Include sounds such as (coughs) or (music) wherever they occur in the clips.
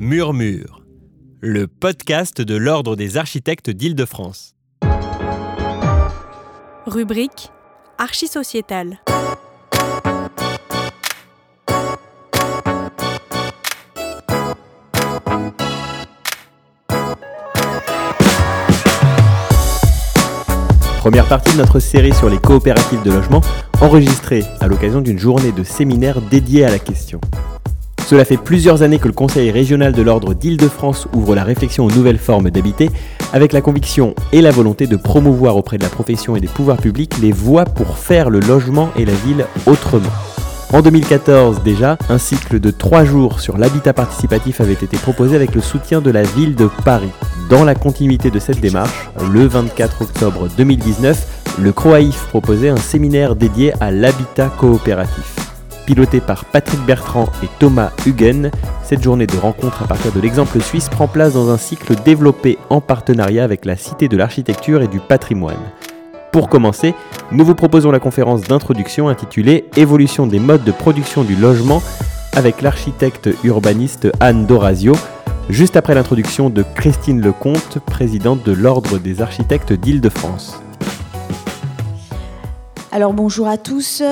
Murmure, le podcast de l'Ordre des architectes d'Île-de-France. Rubrique Archisociétale. Première partie de notre série sur les coopératives de logement, enregistrée à l'occasion d'une journée de séminaire dédiée à la question. Cela fait plusieurs années que le Conseil régional de l'ordre d'Île-de-France ouvre la réflexion aux nouvelles formes d'habiter, avec la conviction et la volonté de promouvoir auprès de la profession et des pouvoirs publics les voies pour faire le logement et la ville autrement. En 2014 déjà, un cycle de trois jours sur l'habitat participatif avait été proposé avec le soutien de la ville de Paris. Dans la continuité de cette démarche, le 24 octobre 2019, le CROAIF proposait un séminaire dédié à l'habitat coopératif. Piloté par Patrick Bertrand et Thomas Huguen, cette journée de rencontre à partir de l'exemple suisse prend place dans un cycle développé en partenariat avec la Cité de l'Architecture et du Patrimoine. Pour commencer, nous vous proposons la conférence d'introduction intitulée Évolution des modes de production du logement avec l'architecte urbaniste Anne Dorazio, juste après l'introduction de Christine Lecomte, présidente de l'Ordre des architectes d'Île-de-France. Alors bonjour à tous.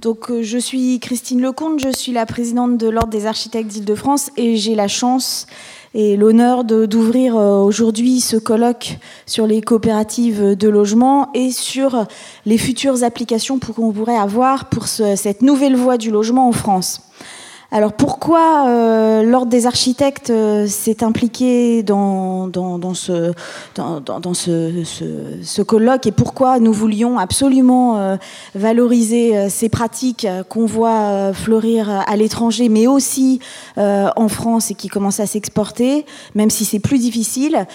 Donc euh, je suis Christine Lecomte, je suis la présidente de l'Ordre des architectes d'Île-de-France et j'ai la chance et l'honneur d'ouvrir euh, aujourd'hui ce colloque sur les coopératives de logement et sur les futures applications qu'on pourrait avoir pour cette nouvelle voie du logement en France. Alors pourquoi euh, l'Ordre des architectes euh, s'est impliqué dans, ce, colloque et pourquoi nous voulions absolument euh, valoriser ces pratiques qu'on voit fleurir à l'étranger, mais aussi en France et qui commencent à s'exporter, même si c'est plus difficile?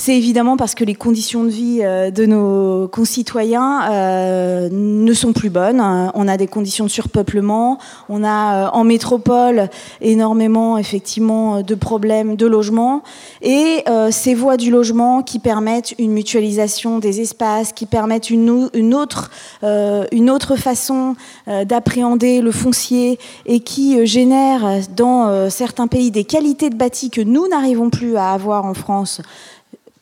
C'est évidemment parce que les conditions de vie euh, de nos concitoyens euh, ne sont plus bonnes. On a des conditions de surpeuplement, on a euh, en métropole énormément effectivement de problèmes de logement et ces voies du logement qui permettent une mutualisation des espaces, qui permettent une, autre, une autre façon d'appréhender le foncier et qui génèrent dans certains pays des qualités de bâti que nous n'arrivons plus à avoir en France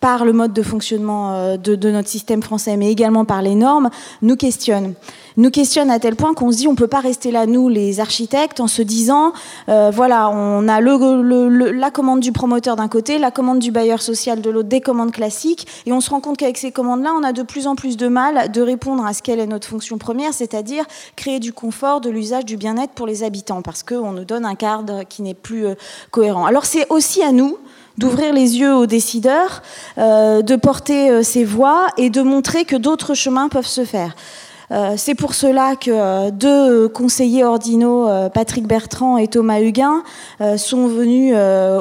par le mode de fonctionnement euh, de, notre système français, mais également par les normes, nous questionnent. Nous questionnent à tel point qu'on se dit on peut pas rester là, nous, les architectes, en se disant, euh, voilà, on a la commande du promoteur d'un côté, la commande du bailleur social de l'autre, des commandes classiques, et on se rend compte qu'avec ces commandes-là, on a de plus en plus de mal de répondre à ce qu'elle est notre fonction première, c'est-à-dire créer du confort, de l'usage, du bien-être pour les habitants, parce qu'on nous donne un cadre qui n'est plus euh, cohérent. Alors c'est aussi à nous d'ouvrir les yeux aux décideurs, euh, de porter euh, ces voix et de montrer que d'autres chemins peuvent se faire. Euh, c'est pour cela que euh, deux conseillers ordinaux, euh, Patrick Bertrand et Thomas Huguin, sont venus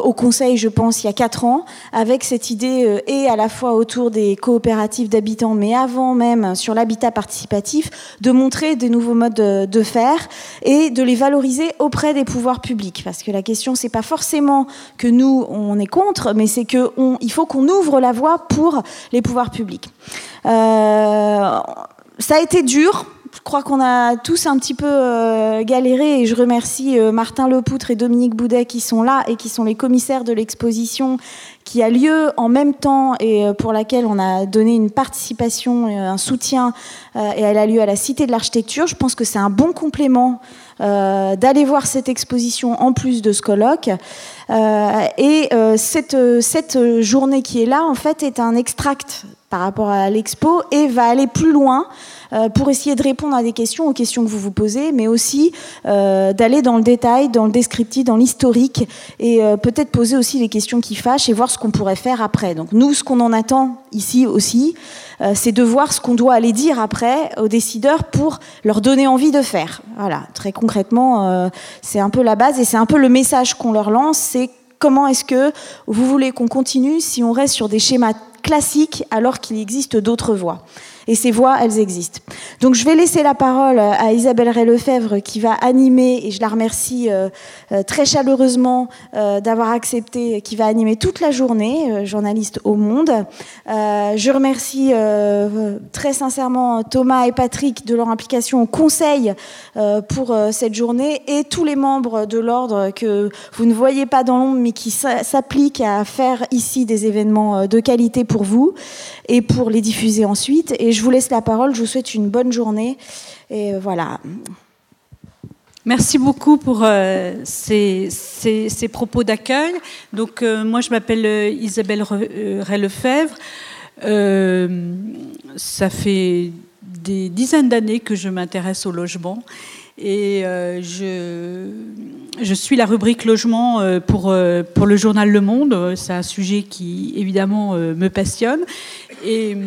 au Conseil, je pense, il y a quatre ans, avec cette idée et à la fois autour des coopératives d'habitants, mais avant même sur l'habitat participatif, de montrer des nouveaux modes de, faire et de les valoriser auprès des pouvoirs publics. Parce que la question, c'est pas forcément que nous on est contre, mais c'est que il faut qu'on ouvre la voie pour les pouvoirs publics. Ça a été dur. Je crois qu'on a tous un petit peu euh, galéré et je remercie euh, Martin Lepoutre et Dominique Boudet qui sont là et qui sont les commissaires de l'exposition qui a lieu en même temps et euh, pour laquelle on a donné une participation, un soutien et elle a lieu à la Cité de l'Architecture. Je pense que c'est un bon complément d'aller voir cette exposition en plus de ce colloque. et cette, cette journée qui est là, en fait, est un extract par rapport à l'expo et va aller plus loin euh, pour essayer de répondre à des questions, aux questions que vous vous posez, mais aussi euh, d'aller dans le détail, dans le descriptif, dans l'historique et euh, peut-être poser aussi les questions qui fâchent et voir ce qu'on pourrait faire après. Donc nous, ce qu'on en attend ici aussi, c'est de voir ce qu'on doit aller dire après aux décideurs pour leur donner envie de faire. Voilà, très concrètement, c'est un peu la base et c'est un peu le message qu'on leur lance, c'est comment est-ce que vous voulez qu'on continue si on reste sur des schémas classiques alors qu'il existe d'autres voies Et ces voix, elles existent. Donc je vais laisser la parole à Isabelle Ray-Lefebvre qui va animer, et je la remercie euh, euh, très chaleureusement euh, d'avoir accepté, qui va animer toute la journée, journaliste au Monde. je remercie très sincèrement Thomas et Patrick de leur implication au Conseil pour cette journée et tous les membres de l'ordre que vous ne voyez pas dans l'ombre mais qui s'appliquent à faire ici des événements de qualité pour vous et pour les diffuser ensuite. Je vous laisse la parole, je vous souhaite une bonne journée. Et voilà. Merci beaucoup pour euh, ces, propos d'accueil. Donc, euh, moi, je m'appelle euh, Isabelle Ray-Lefebvre. ça fait des dizaines d'années que je m'intéresse au logement et je, je, suis la rubrique logement pour, pour le journal Le Monde. C'est un sujet qui, évidemment, me passionne. Et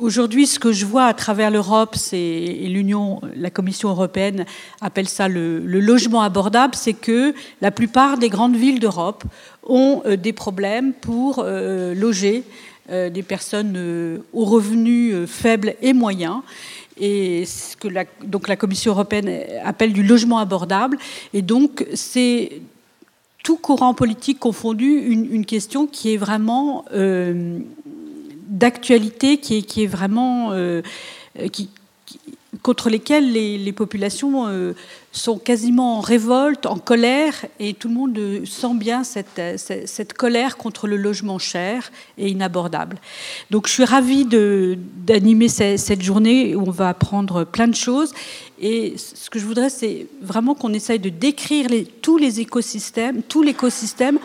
Aujourd'hui, ce que je vois à travers l'Europe, c'est l'Union, la Commission européenne appelle ça le, logement abordable, c'est que la plupart des grandes villes d'Europe ont euh, des problèmes pour euh, loger euh, des personnes aux revenus faibles et moyens et ce que la, donc la Commission européenne appelle du logement abordable. Et donc, c'est tout courant politique confondu une, question qui est vraiment d'actualité qui est, qui est vraiment euh, qui, contre lesquelles les, populations euh, sont quasiment en révolte, en colère, et tout le monde sent bien cette, cette, colère contre le logement cher et inabordable. Donc je suis ravie d'animer cette journée où on va apprendre plein de choses. Et ce que je voudrais, c'est vraiment qu'on essaye de décrire les, tous les écosystèmes, tout l'écosystème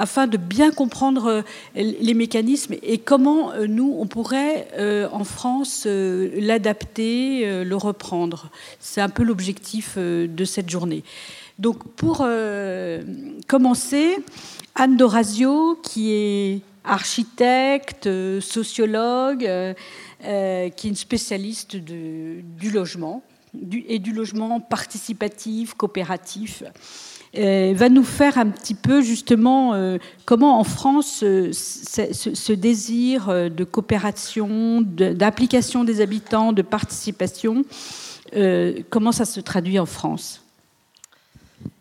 afin de bien comprendre euh, les mécanismes et comment euh, nous, on pourrait euh, en France l'adapter, le reprendre. C'est un peu l'objectif de cette journée. Donc pour commencer, Anne Dorazio, qui est architecte, sociologue, qui est une spécialiste du logement et du logement participatif, coopératif. Euh, va nous faire un petit peu justement euh, comment en France euh, ce, désir de coopération, d'implication des habitants, de participation, comment ça se traduit en France?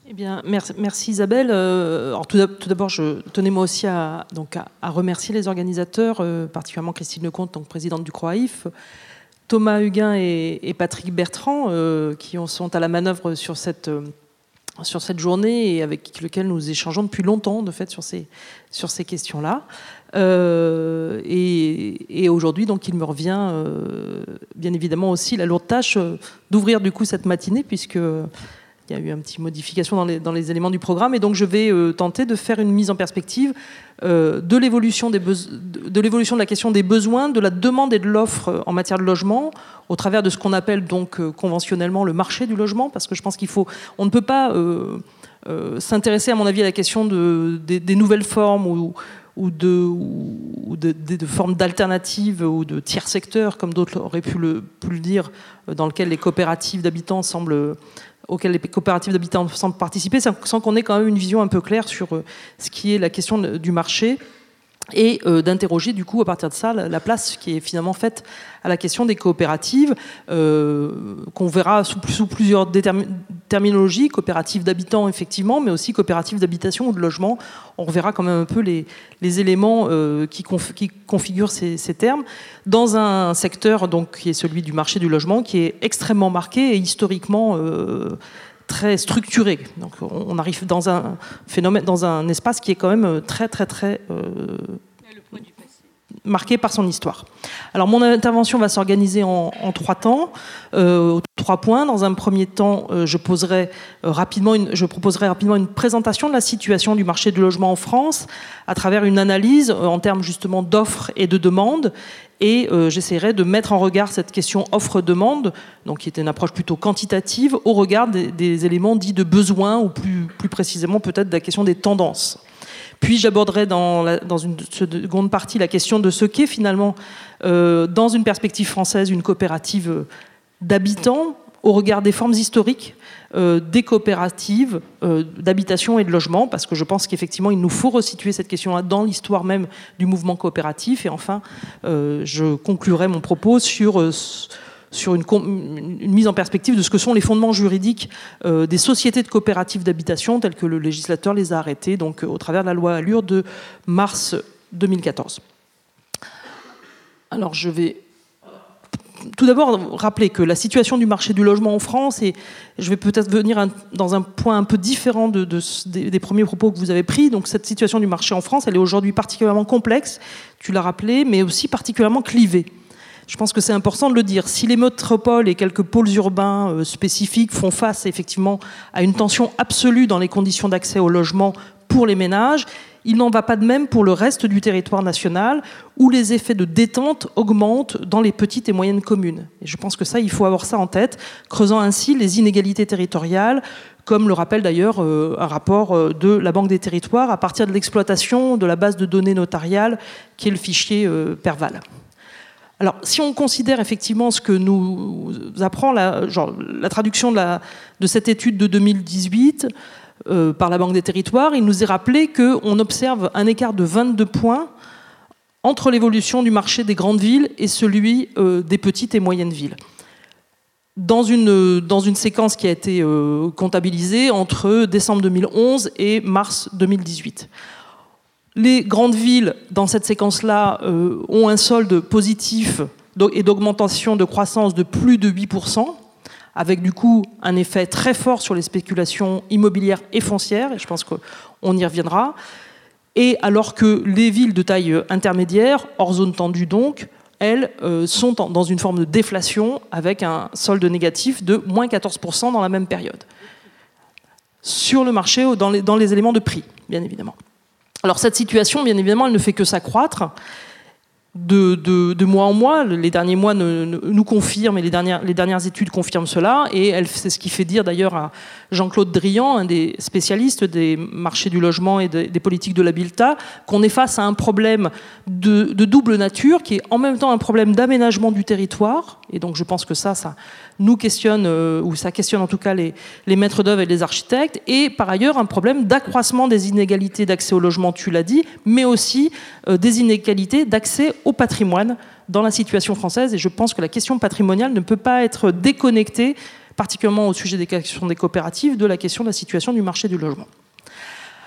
Eh bien, merci, Isabelle. alors, tout d'abord, je tenais moi aussi à, donc, à, remercier les organisateurs, particulièrement Christine Lecomte, donc présidente du CROAIF, Thomas Huguin et Patrick Bertrand, qui sont à la manœuvre sur cette sur cette journée et avec lequel nous échangeons depuis longtemps, de fait, sur ces, sur ces questions-là. Euh, et, aujourd'hui, donc, il me revient euh, bien évidemment aussi la lourde tâche euh, d'ouvrir du coup cette matinée, puisque il y a eu une petite modification dans les, éléments du programme, et donc je vais tenter de faire une mise en perspective de l'évolution de, l'évolution de la question des besoins, de la demande et de l'offre en matière de logement, au travers de ce qu'on appelle donc euh, conventionnellement le marché du logement, parce que je pense qu'il faut, on ne peut pas euh, euh, s'intéresser, à mon avis, à la question de, des, nouvelles formes ou, de, formes d'alternatives ou de tiers secteurs, comme d'autres auraient pu le, pu le, dire, dans lequel les coopératives d'habitants semblent auxquelles les coopératives d'habitants semblent participer, sans qu'on ait quand même une vision un peu claire sur ce qui est la question du marché et euh, d'interroger du coup à partir de ça la, place qui est finalement faite à la question des coopératives euh, qu'on verra sous, plusieurs terminologies coopératives d'habitants effectivement mais aussi coopératives d'habitation ou de logement. On reverra quand même un peu les, éléments euh, qui, qui, configurent ces, ces, termes. Dans un secteur donc qui est celui du marché du logement qui est extrêmement marqué et historiquement très structuré. Donc on arrive dans un phénomène, dans un espace qui est quand même très très très euh, marqué par son histoire. Alors mon intervention va s'organiser en, trois temps, euh, trois points. Dans un premier temps, euh, je, poserai, rapidement une, je proposerai rapidement une présentation de la situation du marché du logement en France à travers une analyse en termes justement d'offres et de demandes et euh, j'essaierai de mettre en regard cette question offre-demande, donc qui était une approche plutôt quantitative, au regard des, éléments dits de besoin, ou plus, plus précisément peut-être de la question des tendances. Puis j'aborderai dans, une seconde partie la question de ce qu'est finalement, euh, dans une perspective française, une coopérative d'habitants, au regard des formes historiques euh, des coopératives euh, d'habitation et de logement, parce que je pense qu'effectivement, il nous faut resituer cette question-là dans l'histoire même du mouvement coopératif. Et enfin, euh, je conclurai mon propos sur sur une, mise en perspective de ce que sont les fondements juridiques des sociétés de coopératives d'habitation telles que le législateur les a arrêtés donc, au travers de la loi Allure de mars 2014. Alors je vais tout d'abord rappeler que la situation du marché du logement en France, et je vais peut-être venir dans un point un peu différent de, des, premiers propos que vous avez pris, donc cette situation du marché en France, elle est aujourd'hui particulièrement complexe, tu l'as rappelé, mais aussi particulièrement clivée. Je pense que c'est important de le dire. Si les métropoles et quelques pôles urbains euh, spécifiques font face effectivement à une tension absolue dans les conditions d'accès au logement pour les ménages, il n'en va pas de même pour le reste du territoire national, où les effets de détente augmentent dans les petites et moyennes communes. Et je pense que ça, il faut avoir ça en tête, creusant ainsi les inégalités territoriales, comme le rappelle d'ailleurs euh, un rapport euh, de la Banque des territoires à partir de l'exploitation de la base de données notariale qui est le fichier Perval. Alors, si on considère effectivement ce que nous apprend la, traduction de, cette étude de 2018, euh, par la Banque des Territoires, il nous est rappelé qu'on observe un écart de 22 points entre l'évolution du marché des grandes villes et celui euh, des petites et moyennes villes. Dans une, dans une séquence qui a été euh, comptabilisée entre décembre 2011 et mars 2018. Les grandes villes, dans cette séquence-là, ont un solde positif et d'augmentation de croissance de plus de 8%, avec du coup un effet très fort sur les spéculations immobilières et foncières, et je pense qu'on y reviendra. Et alors que les villes de taille intermédiaire, hors zone tendue donc, elles euh, sont dans une forme de déflation avec un solde négatif de moins 14% dans la même période. Sur le marché, dans les éléments de prix, bien évidemment. Alors cette situation, bien évidemment, elle ne fait que s'accroître de, mois en mois. Les derniers mois nous confirment, et les dernières, études confirment cela. Et c'est ce qui fait dire d'ailleurs à Jean-Claude Drian, un des spécialistes des marchés du logement et des politiques de l'habitat, qu'on est face à un problème de, double nature, qui est en même temps un problème d'aménagement du territoire. Et donc je pense que ça, ça nous questionne, euh, ou ça questionne en tout cas les, maîtres d'œuvre et les architectes. Et par ailleurs, un problème d'accroissement des inégalités d'accès au logement, tu l'as dit, mais aussi euh, des inégalités d'accès au patrimoine dans la situation française. Et je pense que la question patrimoniale ne peut pas être déconnectée particulièrement au sujet des questions des coopératives, de la question de la situation du marché du logement.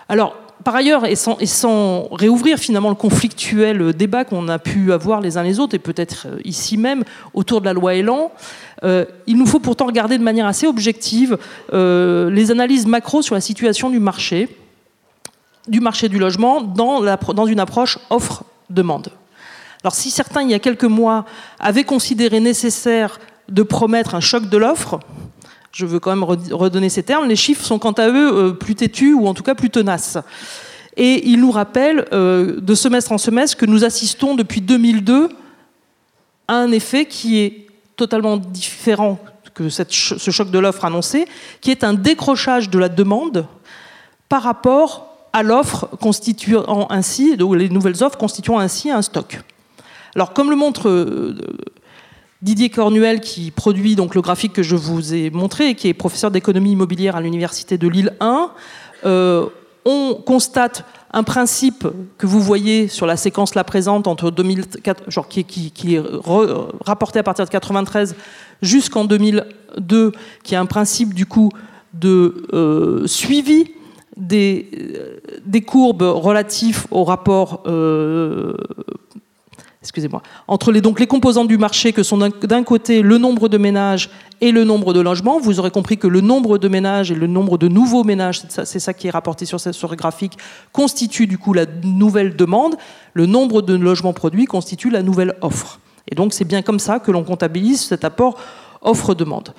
Alors, par ailleurs, et sans, réouvrir finalement le conflictuel débat qu'on a pu avoir les uns les autres, et peut-être euh, ici même autour de la loi Elan, euh, il nous faut pourtant regarder de manière assez objective euh, les analyses macro sur la situation du marché, du marché du logement, dans, dans une approche offre-demande. Alors si certains, il y a quelques mois, avaient considéré nécessaire de promettre un choc de l'offre, je veux quand même redonner ces termes, les chiffres sont quant à eux euh, plus têtus ou en tout cas plus tenaces. Et ils nous rappellent euh, de semestre en semestre que nous assistons depuis 2002 à un effet qui est totalement différent que ce choc de l'offre annoncé, qui est un décrochage de la demande par rapport à l'offre constituant ainsi, les nouvelles offres constituant ainsi un stock. Alors, comme le montre euh, Didier Cornuel, qui produit donc le graphique que je vous ai montré et qui est professeur d'économie immobilière à l'université de Lille 1, euh, on constate un principe que vous voyez sur la séquence là présente entre 2004, genre qui, qui, est rapporté à partir de 93 jusqu'en 2002, qui est un principe du coup de euh, suivi des, euh, des, courbes relatifs au rapport excusez-moi, entre les, donc composantes du marché que sont d'un côté le nombre de ménages et le nombre de logements. Vous aurez compris que le nombre de ménages et le nombre de nouveaux ménages, c'est ça, qui est rapporté sur ce graphique, constitue du coup la nouvelle demande. Le nombre de logements produits constitue la nouvelle offre. Et donc c'est bien comme ça que l'on comptabilise cet apport offre-demande.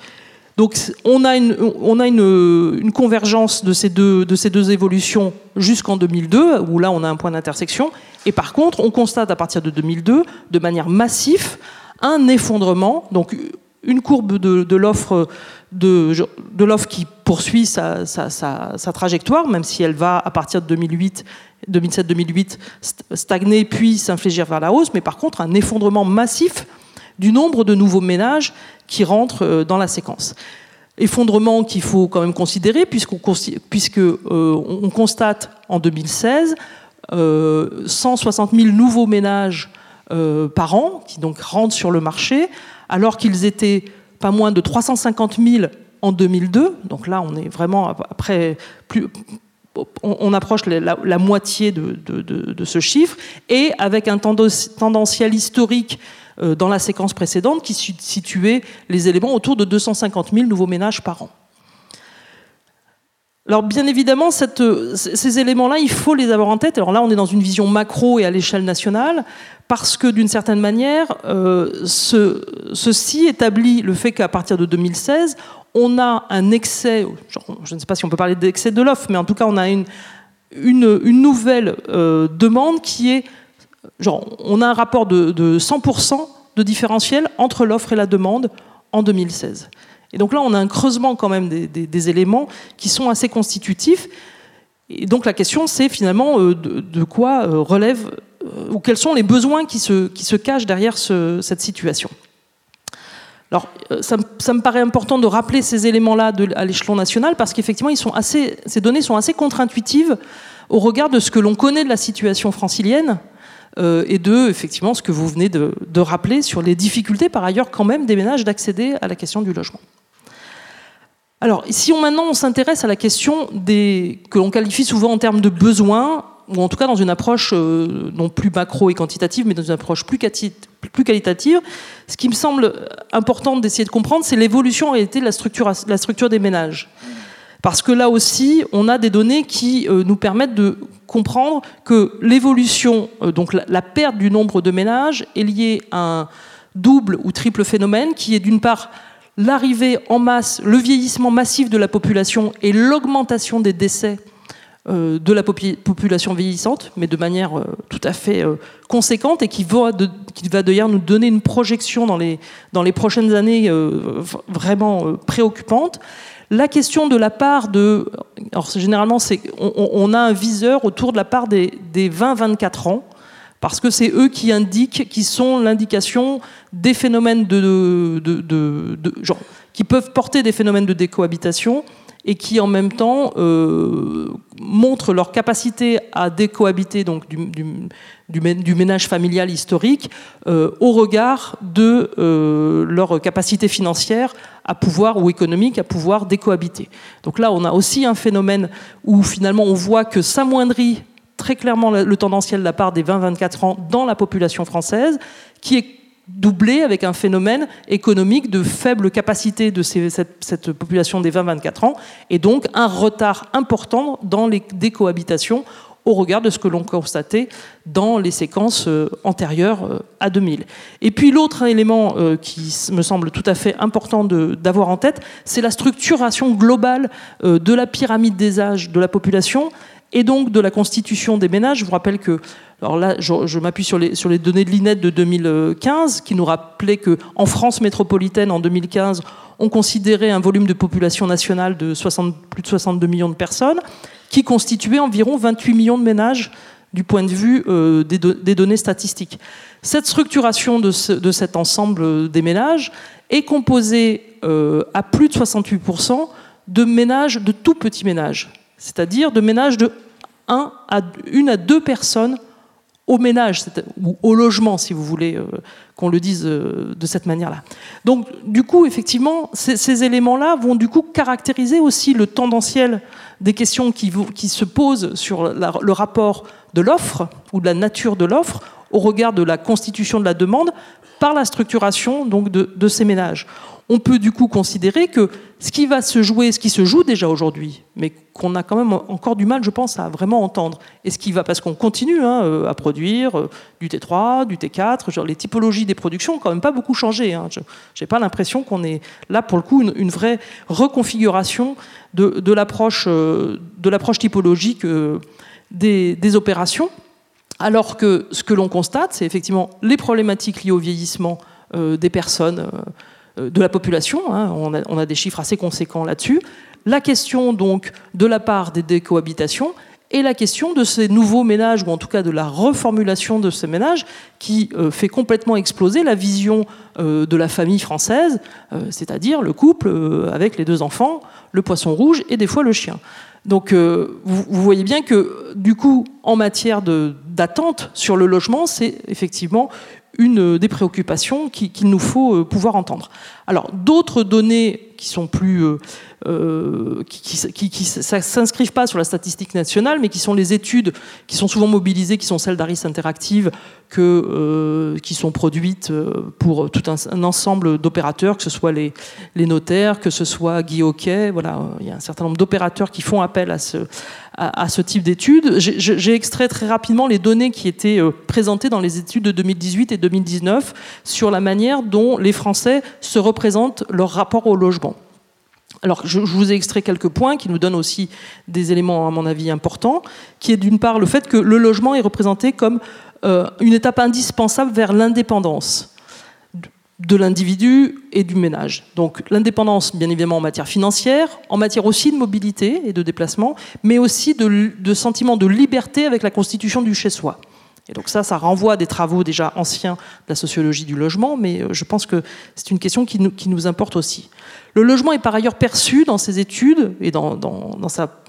Donc on a une, convergence de ces deux, deux évolutions jusqu'en 2002, où là on a un point d'intersection. Et par contre, on constate à partir de 2002, de manière massive, un effondrement, donc une courbe de, l'offre qui poursuit sa, sa, trajectoire, même si elle va à partir de 2008, 2007-2008 stagner puis s'infléchir vers la hausse, mais par contre un effondrement massif du nombre de nouveaux ménages qui rentrent dans la séquence. Effondrement qu'il faut quand même considérer, puisqu'on puisque, on constate en 2016 160 000 nouveaux ménages par an qui donc rentrent sur le marché, alors qu'ils étaient pas moins de 350 000 en 2002. Donc là, on est vraiment après plus, on, approche la, moitié de, ce chiffre, et avec un tendanciel historique euh, dans la séquence précédente qui situait les éléments autour de 250 000 nouveaux ménages par an. Alors bien évidemment, ces éléments-là, il faut les avoir en tête. Alors là, on est dans une vision macro et à l'échelle nationale, parce que d'une certaine manière, euh, ceci établit le fait qu'à partir de 2016, on a un excès, je ne sais pas si on peut parler d'excès de l'offre, mais en tout cas, on a une, nouvelle euh, demande qui est, genre, on a un rapport de, 100% de différentiel entre l'offre et la demande en 2016. Et donc là, on a un creusement quand même des, éléments qui sont assez constitutifs. Et donc la question, c'est finalement euh, de, quoi euh, relève, ou quels sont les besoins qui se cachent derrière cette situation. Alors, euh, ça, me paraît important de rappeler ces éléments-là à l'échelon national parce qu'effectivement, ces données sont assez contre-intuitives au regard de ce que l'on connaît de la situation francilienne euh, et de effectivement ce que vous venez de, rappeler sur les difficultés par ailleurs quand même des ménages d'accéder à la question du logement. Alors, si on, maintenant on s'intéresse à la question des, que l'on qualifie souvent en termes de besoins, ou en tout cas dans une approche euh, non plus macro et quantitative, mais dans une approche plus, qualitative, ce qui me semble important d'essayer de comprendre, c'est l'évolution en réalité de la structure, des ménages. Parce que là aussi, on a des données qui euh, nous permettent de comprendre que l'évolution, euh, donc la, perte du nombre de ménages, est liée à un double ou triple phénomène qui est d'une part l'arrivée en masse, le vieillissement massif de la population et l'augmentation des décès de la population vieillissante, mais de manière euh, tout à fait euh, conséquente et qui va, d'ailleurs nous donner une projection dans les, dans les prochaines années vraiment préoccupante. La question de la part de... Alors généralement, on, a un viseur autour de la part des, des 20-24 ans, parce que c'est eux qui indiquent, qui sont l'indication des phénomènes de, de, de, genre, qui peuvent porter des phénomènes de décohabitation et qui en même temps euh, montrent leur capacité à décohabiter donc du, ménage familial historique euh, au regard de euh, leur capacité financière à pouvoir ou économique à pouvoir décohabiter. Donc là, on a aussi un phénomène où finalement on voit que s'amoindrit très clairement le tendanciel de la part des 20-24 ans dans la population française, qui est doublé avec un phénomène économique de faible capacité de cette, population des 20-24 ans, et donc un retard important dans les décohabitations au regard de ce que l'on constatait dans les séquences euh, antérieures euh, à 2000. Et puis l'autre élément euh, qui me semble tout à fait important d'avoir en tête, c'est la structuration globale de la pyramide des âges de la population et donc de la constitution des ménages. Je vous rappelle que alors là, je, m'appuie sur les, données de l'INET de 2015, qui nous rappelait qu'en France métropolitaine, en 2015, on considérait un volume de population nationale de 60, plus de 62 millions de personnes, qui constituait environ 28 millions de ménages du point de vue euh, des, données statistiques. Cette structuration de, cet ensemble des ménages est composée euh, à plus de 68% de ménages, de tout petits ménages, c'est-à-dire de ménages de 1 à, 1 à 2 personnes au ménage ou au logement, si vous voulez euh, qu'on le dise euh, de cette manière-là. Donc, du coup, effectivement, ces, éléments-là vont du coup caractériser aussi le tendanciel des questions qui, qui se posent sur le rapport de l'offre ou de la nature de l'offre au regard de la constitution de la demande par la structuration donc de, de ces ménages on peut du coup considérer que ce qui va se jouer, ce qui se joue déjà aujourd'hui, mais qu'on a quand même encore du mal, je pense, à vraiment entendre, et ce qui va, parce qu'on continue hein, euh, à produire euh, du T3, du T4, genre les typologies des productions n'ont quand même pas beaucoup changé. Hein. Je n'ai pas l'impression qu'on est là, pour le coup, une, vraie reconfiguration de, l'approche euh, typologique des opérations, alors que ce que l'on constate, c'est effectivement les problématiques liées au vieillissement des personnes euh, de la population. Hein, on, a, des chiffres assez conséquents là-dessus. La question donc de la part des décohabitations et la question de ces nouveaux ménages, ou en tout cas de la reformulation de ces ménages, qui euh, fait complètement exploser la vision euh, de la famille française, euh, c'est-à-dire le couple avec les deux enfants, le poisson rouge et des fois le chien. Donc vous, vous, voyez bien que du coup, en matière d'attente sur le logement, c'est effectivement une des préoccupations qu'il nous faut pouvoir entendre. Alors d'autres données qui sont plus euh, qui ne s'inscrivent pas sur la statistique nationale, mais qui sont les études qui sont souvent mobilisées, qui sont celles d'Aris Interactive, que, euh, qui sont produites euh, pour tout un, ensemble d'opérateurs, que ce soit les, les, notaires, que ce soit Guy Hockey. Voilà, il y a un certain nombre d'opérateurs qui font appel à ce, à, ce type d'études. J'ai extrait très rapidement les données qui étaient présentées dans les études de 2018 et 2019 sur la manière dont les Français se représentent leur rapport au logement. Alors, je, vous ai extrait quelques points qui nous donnent aussi des éléments, à mon avis, importants, qui est d'une part le fait que le logement est représenté comme euh, une étape indispensable vers l'indépendance de l'individu et du ménage. Donc l'indépendance, bien évidemment, en matière financière, en matière aussi de mobilité et de déplacement, mais aussi de, sentiment de liberté avec la constitution du chez-soi. Et donc ça, ça renvoie à des travaux déjà anciens de la sociologie du logement, mais euh, je pense que c'est une question qui nous, qui nous, importe aussi. Le logement est par ailleurs perçu dans ses études et dans, dans, dans, sa,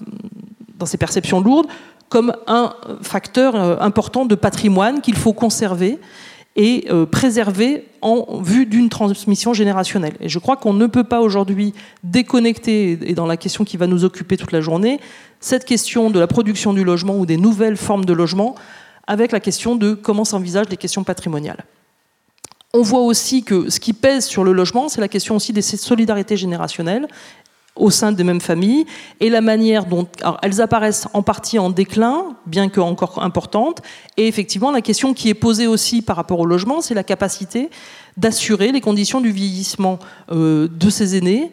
dans ses perceptions lourdes comme un facteur euh, important de patrimoine qu'il faut conserver et euh, préserver en vue d'une transmission générationnelle. Et je crois qu'on ne peut pas aujourd'hui déconnecter, et dans la question qui va nous occuper toute la journée, cette question de la production du logement ou des nouvelles formes de logement avec la question de comment s'envisagent les questions patrimoniales. On voit aussi que ce qui pèse sur le logement, c'est la question aussi des solidarités générationnelles au sein des mêmes familles et la manière dont elles apparaissent en partie en déclin, bien que encore importantes. Et effectivement, la question qui est posée aussi par rapport au logement, c'est la capacité d'assurer les conditions du vieillissement euh, de ces aînés,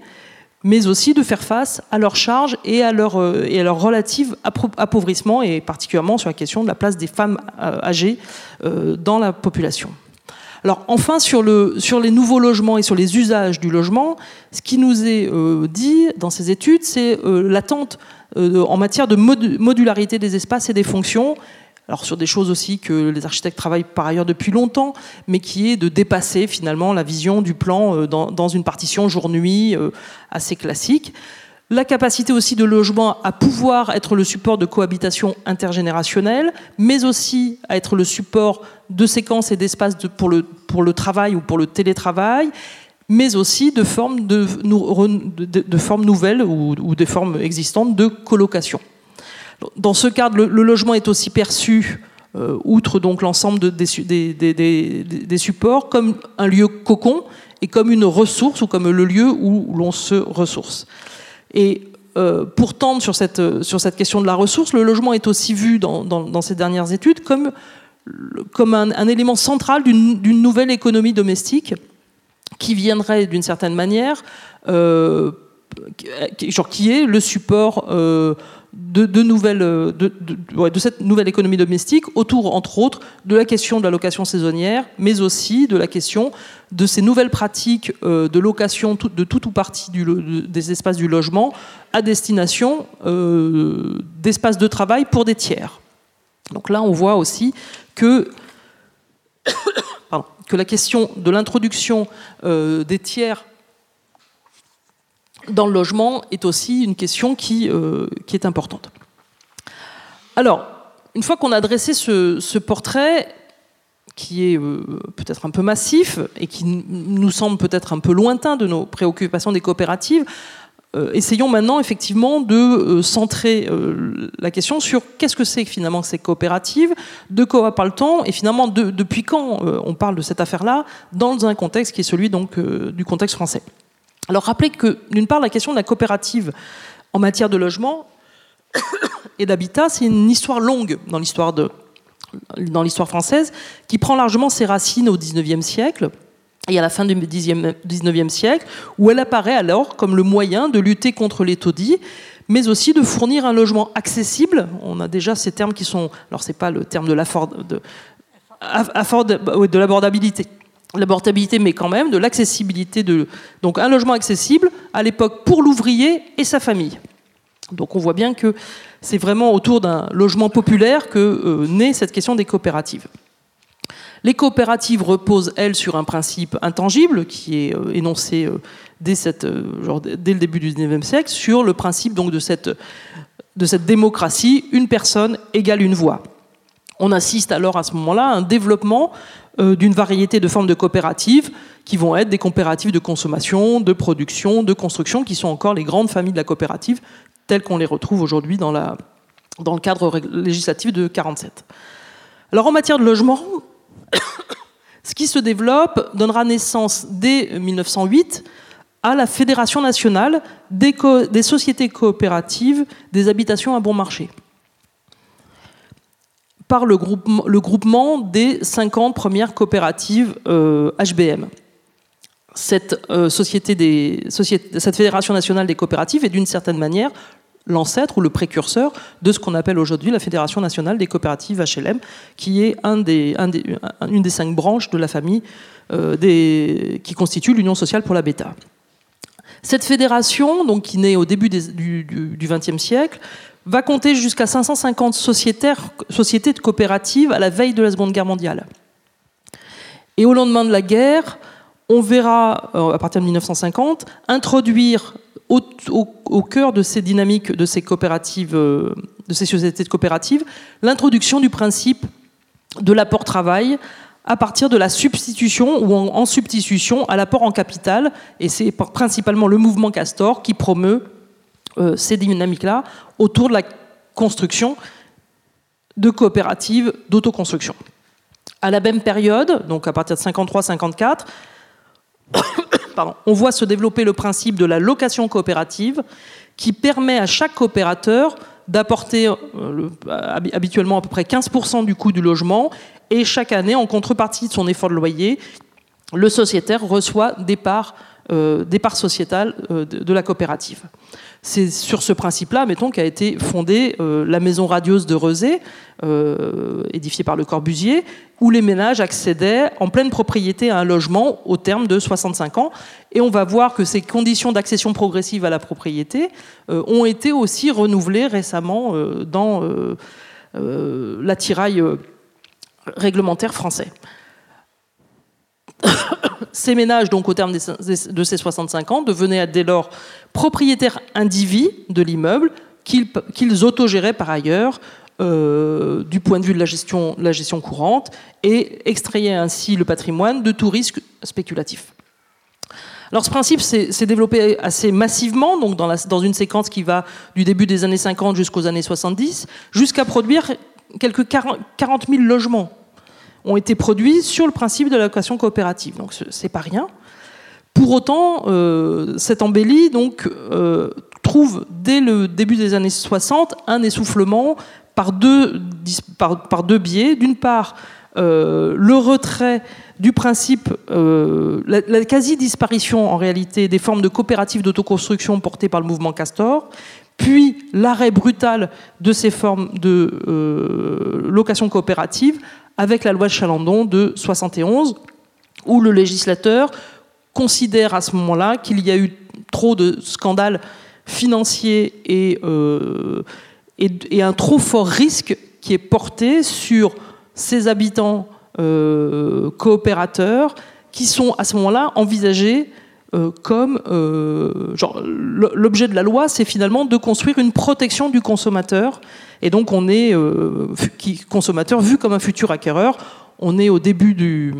mais aussi de faire face à leurs charges et à leur, euh, relative appauvrissement, et particulièrement sur la question de la place des femmes euh, âgées dans la population. Alors enfin, sur, le, sur les nouveaux logements et sur les usages du logement, ce qui nous est dit dans ces études, c'est l'attente en matière de modularité des espaces et des fonctions, sur des choses aussi que les architectes travaillent par ailleurs depuis longtemps, mais qui est de dépasser finalement la vision du plan euh, dans, une partition jour-nuit euh, assez classique. La capacité aussi de logement à pouvoir être le support de cohabitation intergénérationnelle, mais aussi à être le support de séquences et d'espaces pour, le, travail ou pour le télétravail, mais aussi de formes, nouvelles ou, ou des formes existantes de colocation. Dans ce cadre, le, logement est aussi perçu, euh, outre donc l'ensemble des, supports, comme un lieu cocon et comme une ressource ou comme le lieu où l'on se ressource. Et euh, pour tendre sur cette, sur cette question de la ressource, le logement est aussi vu dans, ces dernières études comme, comme un, élément central d'une nouvelle économie domestique qui viendrait d'une certaine manière, euh, genre qui est le support euh, de, cette nouvelle économie domestique autour, entre autres, de la question de la location saisonnière, mais aussi de la question de ces nouvelles pratiques euh, de location de tout ou partie des espaces du logement à destination euh, d'espaces de travail pour des tiers. Donc là, on voit aussi que (coughs) la question de l'introduction des tiers dans le logement est aussi une question qui, euh, qui est importante. Alors, une fois qu'on a dressé ce, portrait, qui est euh, peut-être un peu massif et qui nous semble peut-être un peu lointain de nos préoccupations des coopératives, euh, essayons maintenant effectivement de centrer la question sur qu'est-ce que c'est finalement ces coopératives, de quoi parle-t-on et finalement depuis quand on parle de cette affaire-là dans un contexte qui est celui donc du contexte français. Alors rappelez que, d'une part, la question de la coopérative en matière de logement (coughs) et d'habitat, c'est une histoire longue dans l'histoire, française, qui prend largement ses racines au XIXe siècle et à la fin du XIXe siècle, où elle apparaît alors comme le moyen de lutter contre les taudis, mais aussi de fournir un logement accessible. On a déjà ces termes qui sont, alors c'est pas le terme de l'abordabilité, l'abordabilité, mais quand même de l'accessibilité de donc un logement accessible à l'époque pour l'ouvrier et sa famille. Donc on voit bien que c'est vraiment autour d'un logement populaire que euh, naît cette question des coopératives. Les coopératives reposent, elles, sur un principe intangible qui est euh, énoncé euh, dès, le début du XIXe siècle, sur le principe donc, de cette démocratie, une personne égale une voix. On assiste alors à ce moment-là à un développement d'une variété de formes de coopératives qui vont être des coopératives de consommation, de production, de construction, qui sont encore les grandes familles de la coopérative, telles qu'on les retrouve aujourd'hui dans, le cadre législatif de 47. Alors en matière de logement, (coughs) ce qui se développe donnera naissance dès 1908 à la Fédération nationale des sociétés coopératives des habitations à bon marché par le, le groupement des 50 premières coopératives HBM. Euh, cette, euh, société des, cette Fédération nationale des coopératives est d'une certaine manière l'ancêtre ou le précurseur de ce qu'on appelle aujourd'hui la Fédération nationale des coopératives HLM, qui est une des cinq branches de la famille euh, des, qui constitue l'Union sociale pour l'habitat. Cette fédération, donc, qui naît au début du XXe siècle, va compter jusqu'à 550 sociétés de coopératives à la veille de la Seconde Guerre mondiale. Et au lendemain de la guerre, on verra, euh, à partir de 1950, introduire au, cœur de ces dynamiques, de ces coopératives, euh, de ces sociétés de coopératives, l'introduction du principe de l'apport travail à partir de la substitution ou en, substitution à l'apport en capital. Et c'est principalement le mouvement Castor qui promeut euh, ces dynamiques-là autour de la construction de coopératives d'autoconstruction. À la même période, donc à partir de 53-54, (coughs) on voit se développer le principe de la location coopérative qui permet à chaque coopérateur d'apporter euh, habituellement à peu près 15% du coût du logement et chaque année, en contrepartie de son effort de loyer, le sociétaire reçoit des parts, euh, des parts sociétales euh, de, la coopérative. C'est sur ce principe-là, mettons, qu'a été fondée euh, la maison radieuse de Rezé, édifiée par Le Corbusier, où les ménages accédaient en pleine propriété à un logement au terme de 65 ans. Et on va voir que ces conditions d'accession progressive à la propriété ont été aussi renouvelées récemment dans l'attirail réglementaire français. (coughs) ces ménages, donc au terme de ces 65 ans, devenaient dès lors propriétaires indivis de l'immeuble qu'ils autogéraient par ailleurs euh, du point de vue de la gestion, courante et extrayaient ainsi le patrimoine de tout risque spéculatif. Alors ce principe s'est développé assez massivement, dans, dans, une séquence qui va du début des années 50 jusqu'aux années 70, jusqu'à produire quelques 40 000 logements ont été produits sur le principe de la location coopérative. Donc c'est pas rien. Pour autant, euh, cette embellie donc, euh, trouve dès le début des années 60 un essoufflement par deux, par, deux biais. D'une part, euh, le retrait du principe, la, la quasi-disparition en réalité des formes de coopératives d'autoconstruction portées par le mouvement Castor, puis l'arrêt brutal de ces formes de location coopérative avec la loi de Chalandon de 71, où le législateur considère à ce moment-là qu'il y a eu trop de scandales financiers et, euh, un trop fort risque qui est porté sur ces habitants euh, coopérateurs qui sont à ce moment-là envisagés euh, comme l'objet de la loi, c'est finalement de construire une protection du consommateur et donc on est euh, consommateur vu comme un futur acquéreur. On est au début du,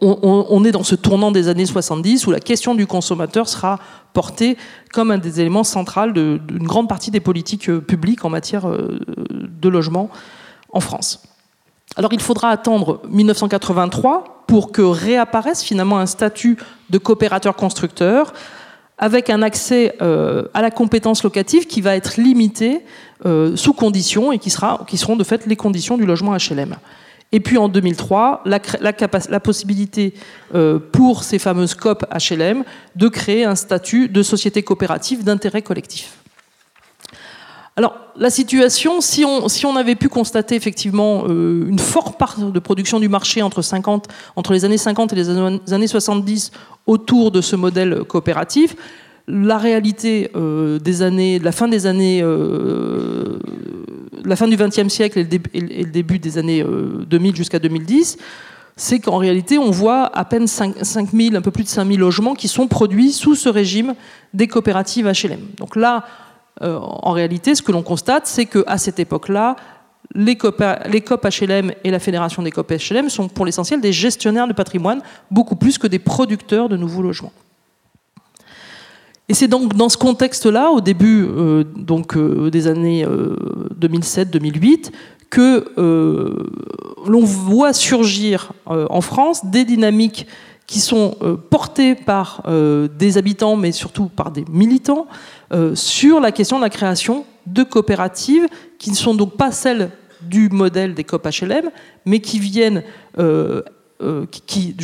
on, est dans ce tournant des années 70 où la question du consommateur sera portée comme un des éléments centraux d'une grande partie des politiques euh, publiques en matière euh, de logement en France. Alors il faudra attendre 1983 pour que réapparaisse finalement un statut de coopérateur constructeur avec un accès à la compétence locative qui va être limité euh, sous conditions et qui seront de fait les conditions du logement HLM. Et puis en 2003, la, la, possibilité euh, pour ces fameuses COP HLM de créer un statut de société coopérative d'intérêt collectif. Alors, la situation, si on, avait pu constater effectivement euh, une forte part de production du marché entre, 50, entre les années 50 et les années 70 autour de ce modèle coopératif, la réalité des années, la fin des années, la fin du XXe siècle et le, début des années 2000 jusqu'à 2010, c'est qu'en réalité, on voit à peine 5, 000, un peu plus de 5 000 logements qui sont produits sous ce régime des coopératives HLM. Donc là, euh, en réalité, ce que l'on constate, c'est qu'à cette époque-là, les COP, les COP HLM et la Fédération des COP HLM sont pour l'essentiel des gestionnaires de patrimoine, beaucoup plus que des producteurs de nouveaux logements. Et c'est donc dans ce contexte-là, au début euh, donc, euh, des années 2007-2008, que l'on voit surgir en France des dynamiques qui sont portées par des habitants, mais surtout par des militants, euh, sur la question de la création de coopératives qui ne sont donc pas celles du modèle des COP HLM, mais qui viennent euh, euh, qui,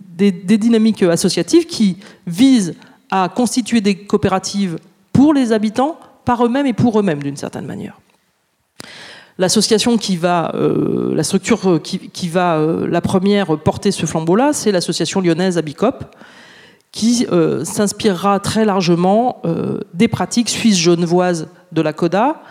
des, dynamiques associatives qui visent à constituer des coopératives pour les habitants, par eux-mêmes et pour eux-mêmes d'une certaine manière. L'association qui va, la structure qui, qui va la première porter ce flambeau-là, c'est l'association lyonnaise Abicop, qui euh, s'inspirera très largement euh, des pratiques suisses-genevoises de la CODA,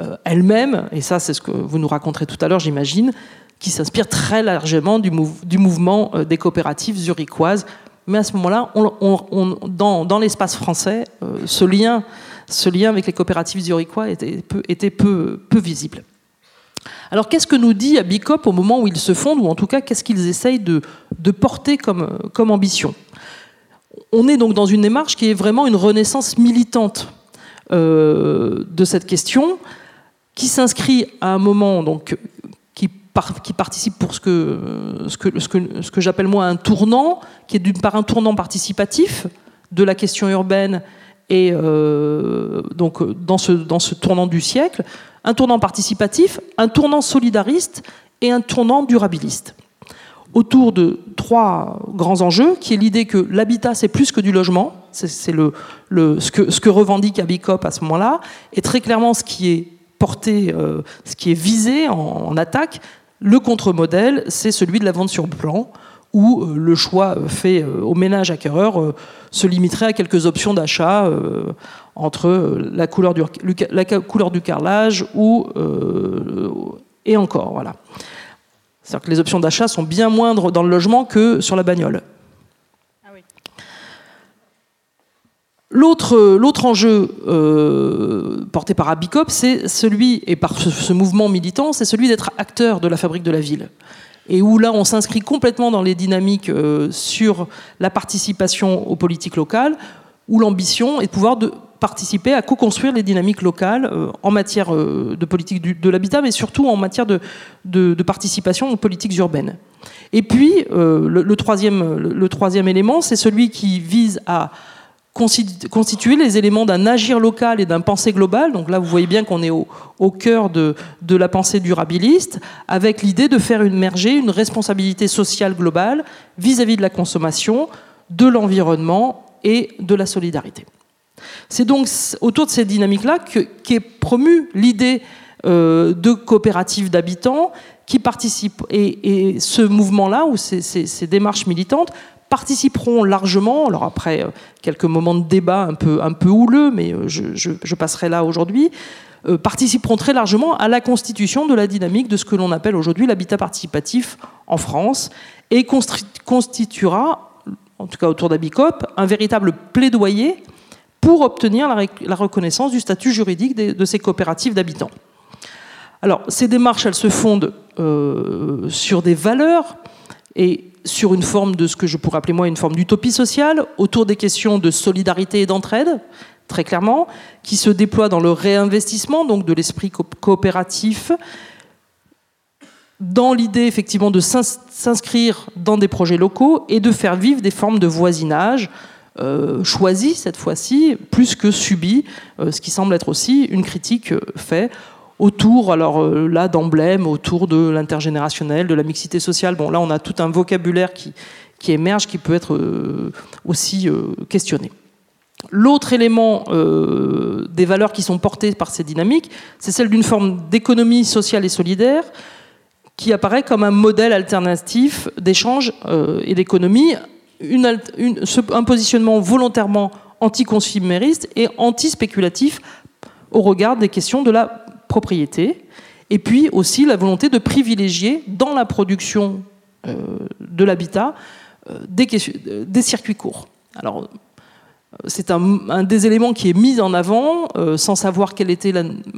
euh, elle-même, et ça c'est ce que vous nous raconterez tout à l'heure j'imagine, qui s'inspire très largement du, mouvement des coopératives zurichoises. Mais à ce moment-là, dans, l'espace français, ce, lien, avec les coopératives zurichoises était, peu, visible. Alors qu'est-ce que nous dit Abicop au moment où ils se fondent, ou en tout cas qu'est-ce qu'ils essayent de, porter comme ambition? On est donc dans une démarche qui est vraiment une renaissance militante euh, de cette question, qui s'inscrit à un moment qui, participe pour ce que, j'appelle moi un tournant, qui est d'une part un tournant participatif de la question urbaine et euh, donc dans ce, dans ce tournant du siècle, un tournant participatif, un tournant solidariste et un tournant durabiliste autour de trois grands enjeux, qui est l'idée que l'habitat, c'est plus que du logement, c'est le, ce, que, revendique Abicop à ce moment-là, et très clairement ce qui est porté, euh, ce qui est visé en, attaque, le contre-modèle, c'est celui de la vente sur plan, où euh, le choix fait euh, au ménage acquéreur se limiterait à quelques options d'achat entre la couleur, du, la couleur du carrelage ou, et encore. Voilà. C'est-à-dire que les options d'achat sont bien moindres dans le logement que sur la bagnole. L'autre, enjeu euh, porté par Abicop, c'est celui, et par ce, mouvement militant, c'est celui d'être acteur de la fabrique de la ville. Et où là, on s'inscrit complètement dans les dynamiques euh, sur la participation aux politiques locales, où l'ambition est de pouvoir de participer à co-construire les dynamiques locales euh, en matière euh, de politique de l'habitat, mais surtout en matière de, participation aux politiques urbaines. Et puis, euh, le, troisième, élément, c'est celui qui vise à constituer les éléments d'un agir local et d'un pensée global. Donc là, vous voyez bien qu'on est au, cœur de, la pensée durabiliste, avec l'idée de faire émerger une responsabilité sociale globale vis-à-vis -vis de la consommation, de l'environnement et de la solidarité. C'est donc autour de ces dynamiques-là qu'est promue l'idée euh, de coopératives d'habitants qui participent. Et, ce mouvement-là, ou ces, démarches militantes, participeront largement, alors après euh, quelques moments de débat un peu, houleux, mais euh, je, passerai là aujourd'hui, participeront très largement à la constitution de la dynamique de ce que l'on appelle aujourd'hui l'habitat participatif en France et constituera, en tout cas autour d'Abicop, un véritable plaidoyer pour obtenir la, reconnaissance du statut juridique de, ces coopératives d'habitants. Alors, ces démarches, elles se fondent euh, sur des valeurs et sur une forme de ce que je pourrais appeler moi une forme d'utopie sociale, autour des questions de solidarité et d'entraide, très clairement, qui se déploient dans le réinvestissement, donc de l'esprit coopératif, dans l'idée effectivement de s'inscrire dans des projets locaux et de faire vivre des formes de voisinage, euh, choisi cette fois-ci, plus que subi, euh, ce qui semble être aussi une critique euh, faite autour, alors là d'emblème, autour de l'intergénérationnel, de la mixité sociale. Bon, là on a tout un vocabulaire qui émerge, qui peut être aussi questionné. L'autre élément des valeurs qui sont portées par ces dynamiques, c'est celle d'une forme d'économie sociale et solidaire qui apparaît comme un modèle alternatif d'échange et d'économie un positionnement volontairement anti-consumériste et anti-spéculatif au regard des questions de la propriété. Et puis aussi la volonté de privilégier dans la production euh, de l'habitat euh, des, des, circuits courts. Alors, c'est un, des éléments qui est mis en avant sans savoir quelle était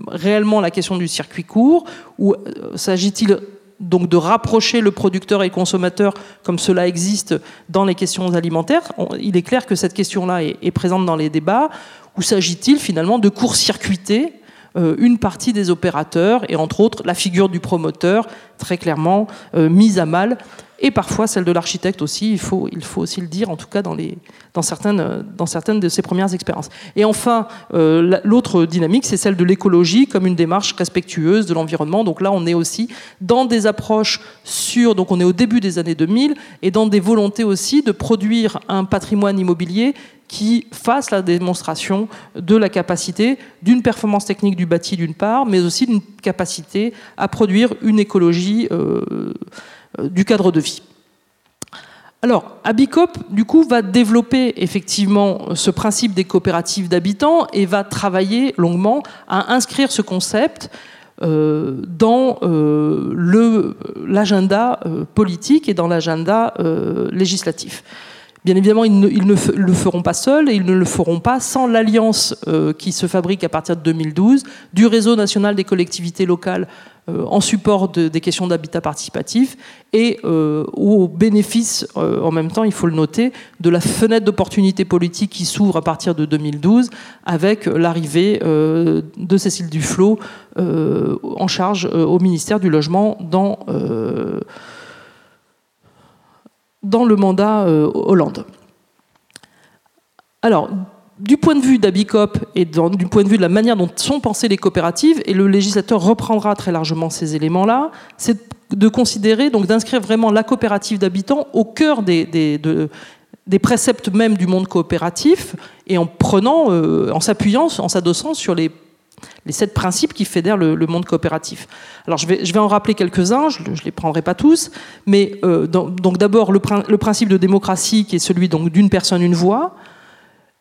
réellement la question du circuit court, ou s'agit-il donc de rapprocher le producteur et le consommateur comme cela existe dans les questions alimentaires. Il est clair que cette question-là est, présente dans les débats. Où s'agit-il finalement de court-circuiter une partie des opérateurs et entre autres la figure du promoteur très clairement euh, mise à mal et parfois celle de l'architecte aussi, il faut, aussi le dire, en tout cas dans certaines de ses premières expériences. Et enfin, euh, l'autre dynamique, c'est celle de l'écologie comme une démarche respectueuse de l'environnement. Donc là, on est aussi dans des approches sur, donc on est au début des années 2000, et dans des volontés aussi de produire un patrimoine immobilier qui fasse la démonstration de la capacité d'une performance technique du bâti d'une part, mais aussi d'une capacité à produire une écologie euh, euh, du cadre de vie. Alors, Abicop, du coup, va développer effectivement ce principe des coopératives d'habitants et va travailler longuement à inscrire ce concept euh, dans l'agenda politique et dans l'agenda législatif. Bien évidemment, ils ne, le feront pas seuls et ils ne le feront pas sans l'alliance qui se fabrique à partir de 2012 du réseau national des collectivités locales euh, en support des questions d'habitat participatif et euh, au bénéfice, euh, en même temps, il faut le noter, de la fenêtre d'opportunité politique qui s'ouvre à partir de 2012 avec l'arrivée de Cécile Duflot en charge au ministère du Logement dans, dans le mandat Hollande. Alors, du point de vue d'Abicop et du point de vue de la manière dont sont pensées les coopératives, et le législateur reprendra très largement ces éléments-là, c'est de considérer, donc d'inscrire vraiment la coopérative d'habitants au cœur des, des, préceptes même du monde coopératif, et en prenant, euh, en s'appuyant, en s'adossant sur les, les, sept principes qui fédèrent le, monde coopératif. Alors je vais, je vais en rappeler quelques-uns, je ne les prendrai pas tous, mais euh, donc d'abord le, principe de démocratie qui est celui d'une personne, une voix,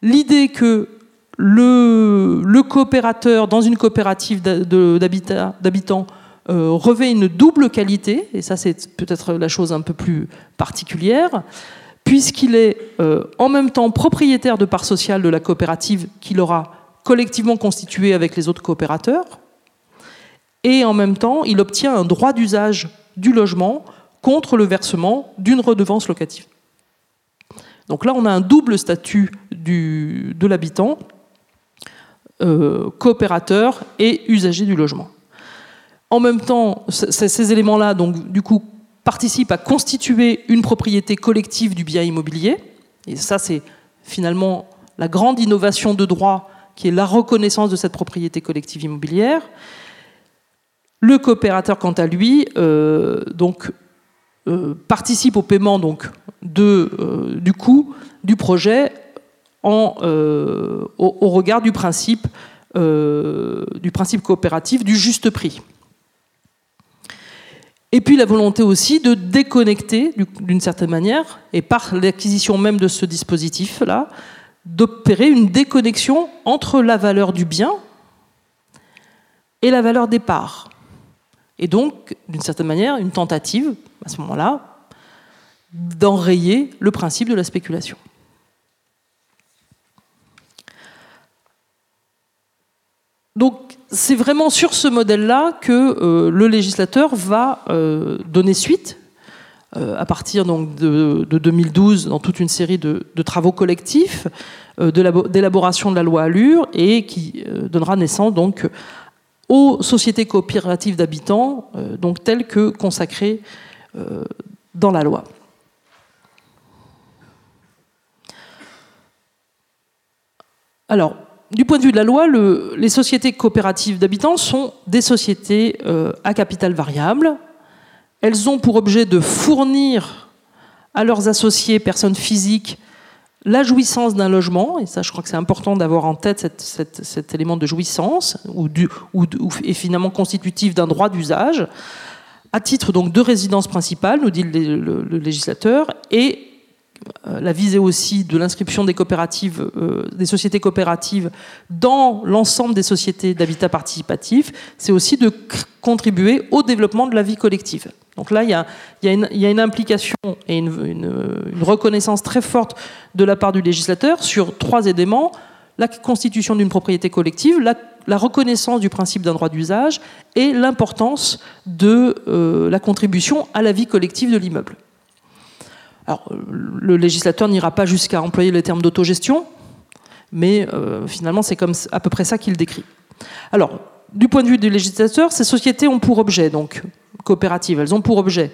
l'idée que le, coopérateur dans une coopérative d'habitants euh, revêt une double qualité, et ça c'est peut-être la chose un peu plus particulière, puisqu'il est euh, en même temps propriétaire de parts sociales de la coopérative qu'il aura collectivement constituée avec les autres coopérateurs, et en même temps il obtient un droit d'usage du logement contre le versement d'une redevance locative. Donc là, on a un double statut de l'habitant, euh, coopérateur et usager du logement. En même temps, ces éléments-là, donc du coup, participent à constituer une propriété collective du bien immobilier. Et ça, c'est finalement la grande innovation de droit qui est la reconnaissance de cette propriété collective immobilière. Le coopérateur, quant à lui, euh, euh, participe au paiement euh, du coût du projet euh, au, regard du principe, du principe coopératif du juste prix. Et puis la volonté aussi de déconnecter, d'une certaine manière, et par l'acquisition même de ce dispositif-là, d'opérer une déconnexion entre la valeur du bien et la valeur des parts. Et donc, d'une certaine manière, une tentative, à ce moment-là, d'enrayer le principe de la spéculation. Donc c'est vraiment sur ce modèle-là que euh, le législateur va euh, donner suite à partir donc, de, 2012 dans toute une série de, travaux collectifs d'élaboration de la loi Allure et qui donnera naissance aux sociétés coopératives d'habitants, euh, telles que consacrées euh, dans la loi. Alors, du point de vue de la loi, les sociétés coopératives d'habitants sont des sociétés euh, à capital variable. Elles ont pour objet de fournir à leurs associés, personnes physiques, la jouissance d'un logement, et ça je crois que c'est important d'avoir en tête cet élément de jouissance, ou, est finalement constitutif d'un droit d'usage, à titre donc de résidence principale, nous dit le, législateur, et la visée aussi de l'inscription des coopératives, des sociétés coopératives dans l'ensemble des sociétés d'habitat participatif, c'est aussi de contribuer au développement de la vie collective. Donc là, il y a, une, implication et une, reconnaissance très forte de la part du législateur sur trois éléments la constitution d'une propriété collective, la, reconnaissance du principe d'un droit d'usage et l'importance de euh, la contribution à la vie collective de l'immeuble. Alors, le législateur n'ira pas jusqu'à employer le terme d'autogestion, mais euh, finalement, c'est comme à peu près ça qu'il décrit. Alors, du point de vue du législateur, ces sociétés ont pour objet, donc coopératives, elles ont pour objet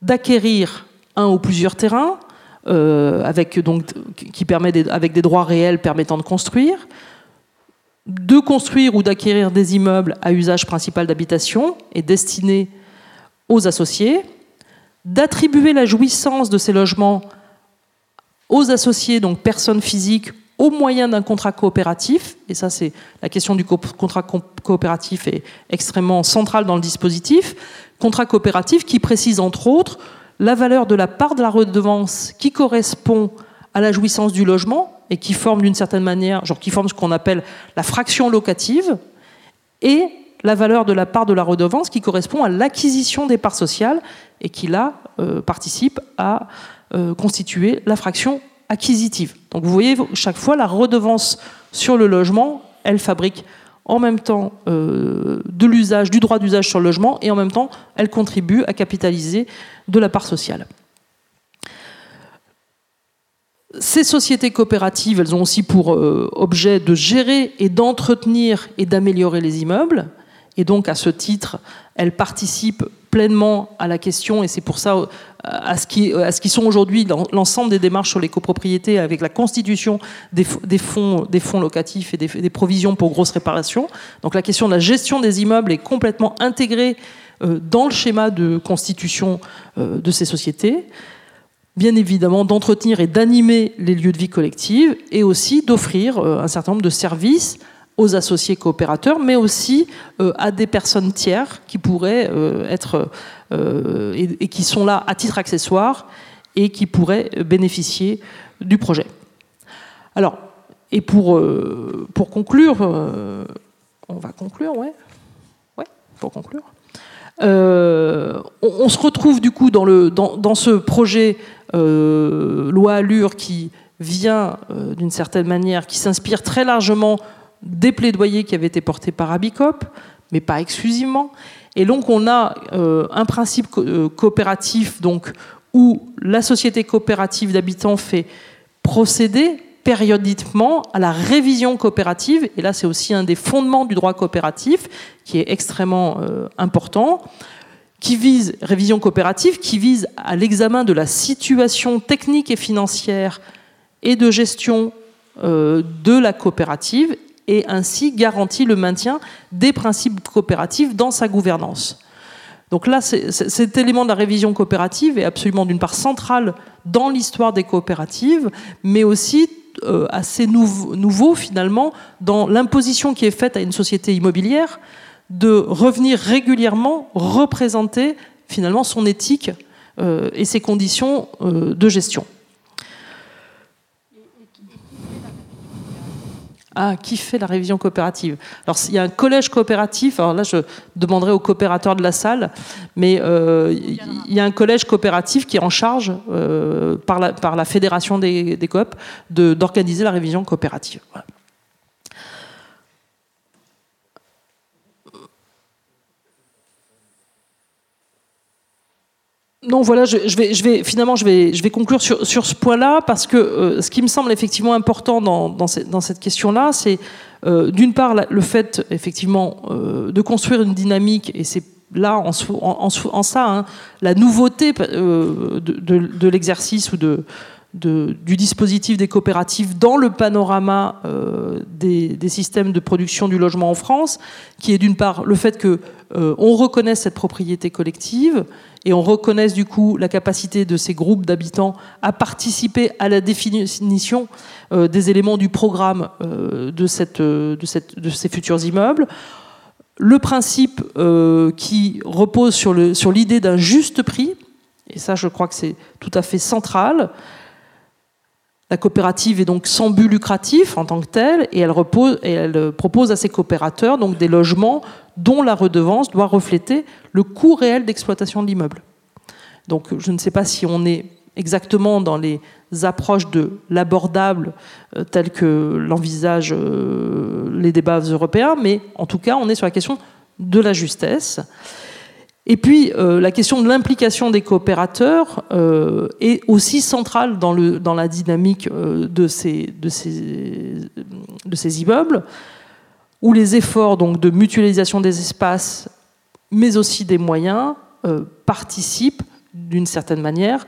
d'acquérir un ou plusieurs terrains, euh, qui permet des, avec des droits réels permettant de construire, de construire ou d'acquérir des immeubles à usage principal d'habitation et destinés aux associés, d'attribuer la jouissance de ces logements aux associés, donc personnes physiques au moyen d'un contrat coopératif, et ça c'est la question du contrat coopératif est extrêmement centrale dans le dispositif, contrat coopératif qui précise entre autres la valeur de la part de la redevance qui correspond à la jouissance du logement et qui forme d'une certaine manière, genre qui forme ce qu'on appelle la fraction locative, et la valeur de la part de la redevance qui correspond à l'acquisition des parts sociales et qui là euh, participe à euh, constituer la fraction acquisitive. Donc vous voyez, chaque fois, la redevance sur le logement, elle fabrique en même temps euh, de l'usage, du droit d'usage sur le logement, et en même temps, elle contribue à capitaliser de la part sociale. Ces sociétés coopératives, elles ont aussi pour objet de gérer et d'entretenir et d'améliorer les immeubles. Et donc, à ce titre, elles participent pleinement à la question, et c'est pour ça euh, à ce qui, à ce qui sont aujourd'hui l'ensemble des démarches sur les copropriétés avec la constitution des, fonds, des fonds locatifs et des, provisions pour grosses réparations. Donc la question de la gestion des immeubles est complètement intégrée euh, dans le schéma de constitution euh, de ces sociétés. Bien évidemment, d'entretenir et d'animer les lieux de vie collective et aussi d'offrir un certain nombre de services aux associés coopérateurs, mais aussi euh, à des personnes tiers qui pourraient euh, être euh, et, qui sont là à titre accessoire et qui pourraient bénéficier du projet. Alors, et pour, pour conclure, on va conclure, ouais, ouais, pour conclure. On, se retrouve du coup dans, le, dans, dans ce projet loi Allure qui vient d'une certaine manière, qui s'inspire très largement des plaidoyers qui avaient été portés par Abicop, mais pas exclusivement. Et donc on a euh, un principe euh, coopératif donc, où la société coopérative d'habitants fait procéder périodiquement à la révision coopérative, et là c'est aussi un des fondements du droit coopératif qui est extrêmement euh, important, qui vise, révision coopérative, qui vise à l'examen de la situation technique et financière et de gestion de la coopérative et ainsi garantit le maintien des principes coopératifs dans sa gouvernance. Donc là, cet élément de la révision coopérative est absolument d'une part central dans l'histoire des coopératives, mais aussi euh, assez nouveau, finalement dans l'imposition qui est faite à une société immobilière de revenir régulièrement représenter finalement son éthique euh, et ses conditions euh, de gestion. Ah, qui fait la révision coopérative? Alors, il y a un collège coopératif. Alors là, je demanderai aux coopérateurs de la salle, mais euh, il y a un collège coopératif qui est en charge euh, par, la, fédération des, des coop d'organiser la révision coopérative. Non, voilà, je, vais, je vais, finalement, je vais, je vais conclure sur, sur ce point-là parce que euh, ce qui me semble effectivement important dans, dans, cette question-là, c'est euh, d'une part le fait effectivement euh, de construire une dynamique, et c'est là en, en, en ça hein, la nouveauté de, de, de l'exercice ou de, du dispositif des coopératives dans le panorama des, des, systèmes de production du logement en France, qui est d'une part le fait que on reconnaisse cette propriété collective et on reconnaisse du coup la capacité de ces groupes d'habitants à participer à la définition euh, des éléments du programme euh, de, euh, ces futurs immeubles. Le principe qui repose sur l'idée d'un juste prix, et ça je crois que c'est tout à fait central, La coopérative est donc sans but lucratif en tant que telle et elle, propose à ses coopérateurs donc des logements dont la redevance doit refléter le coût réel d'exploitation de l'immeuble. Donc je ne sais pas si on est exactement dans les approches de l'abordable euh, tel que l'envisagent euh, les débats européens, mais en tout cas on est sur la question de la justesse. Et puis, euh, la question de l'implication des coopérateurs euh, est aussi centrale dans, la dynamique euh, de, ces, immeubles, où les efforts de mutualisation des espaces, mais aussi des moyens, participent d'une certaine manière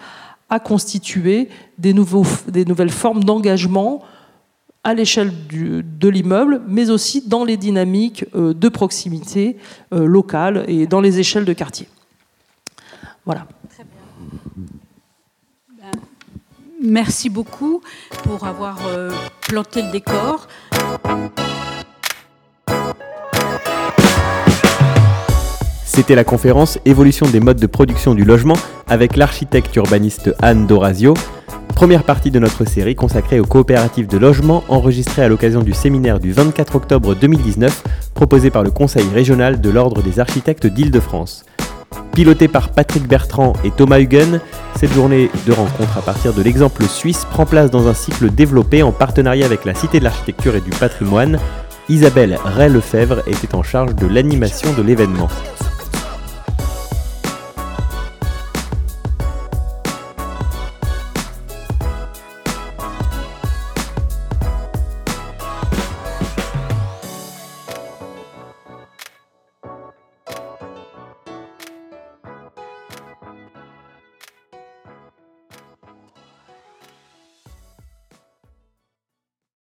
à constituer des nouvelles formes d'engagement à l'échelle de l'immeuble, mais aussi dans les dynamiques euh, de proximité euh, locale et dans les échelles de quartier. Voilà. Très bien. Ben, merci beaucoup pour avoir euh, planté le décor. C'était la conférence Évolution des modes de production du logement avec l'architecte urbaniste Anne Dorazio Première partie de notre série consacrée aux coopératives de logement enregistrée à l'occasion du séminaire du 24 octobre 2019 proposé par le Conseil régional de l'Ordre des architectes d'Île-de-France. Pilotée par Patrick Bertrand et Thomas Huguen, cette journée de rencontre à partir de l'exemple suisse prend place dans un cycle développé en partenariat avec la Cité de l'Architecture et du Patrimoine. Isabelle Ray-Lefebvre était en charge de l'animation de l'événement.